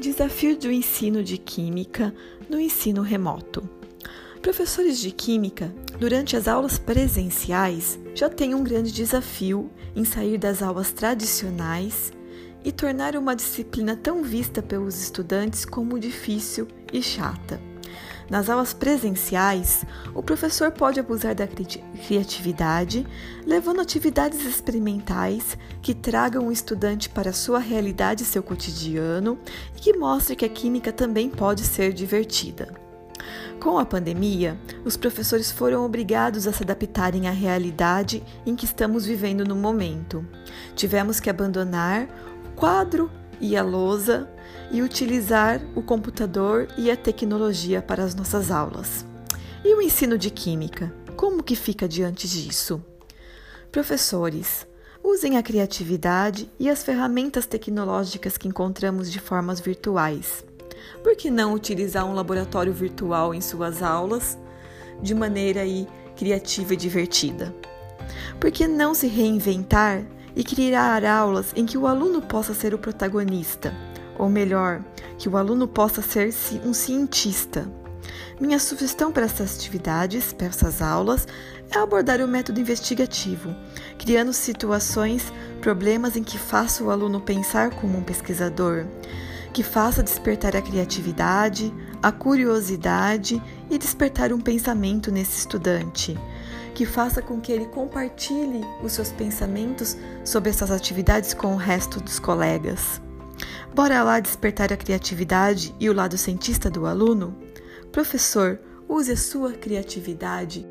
desafio do ensino de Química no ensino remoto. Professores de Química, durante as aulas presenciais, já têm um grande desafio em sair das aulas tradicionais e tornar uma disciplina tão vista pelos estudantes como difícil e chata. Nas aulas presenciais, o professor pode abusar da cri criatividade, levando atividades experimentais que tragam o estudante para sua realidade e seu cotidiano e que mostrem que a química também pode ser divertida. Com a pandemia, os professores foram obrigados a se adaptarem à realidade em que estamos vivendo no momento. Tivemos que abandonar o quadro e a lousa e utilizar o computador e a tecnologia para as nossas aulas. E o ensino de química? Como que fica diante disso? Professores, usem a criatividade e as ferramentas tecnológicas que encontramos de formas virtuais. Por que não utilizar um laboratório virtual em suas aulas de maneira aí criativa e divertida? Por que não se reinventar e criar aulas em que o aluno possa ser o protagonista, ou melhor, que o aluno possa ser um cientista. Minha sugestão para essas atividades, para essas aulas, é abordar o método investigativo, criando situações, problemas em que faça o aluno pensar como um pesquisador, que faça despertar a criatividade, a curiosidade e despertar um pensamento nesse estudante que faça com que ele compartilhe os seus pensamentos sobre essas atividades com o resto dos colegas. Bora lá despertar a criatividade e o lado cientista do aluno? Professor, use a sua criatividade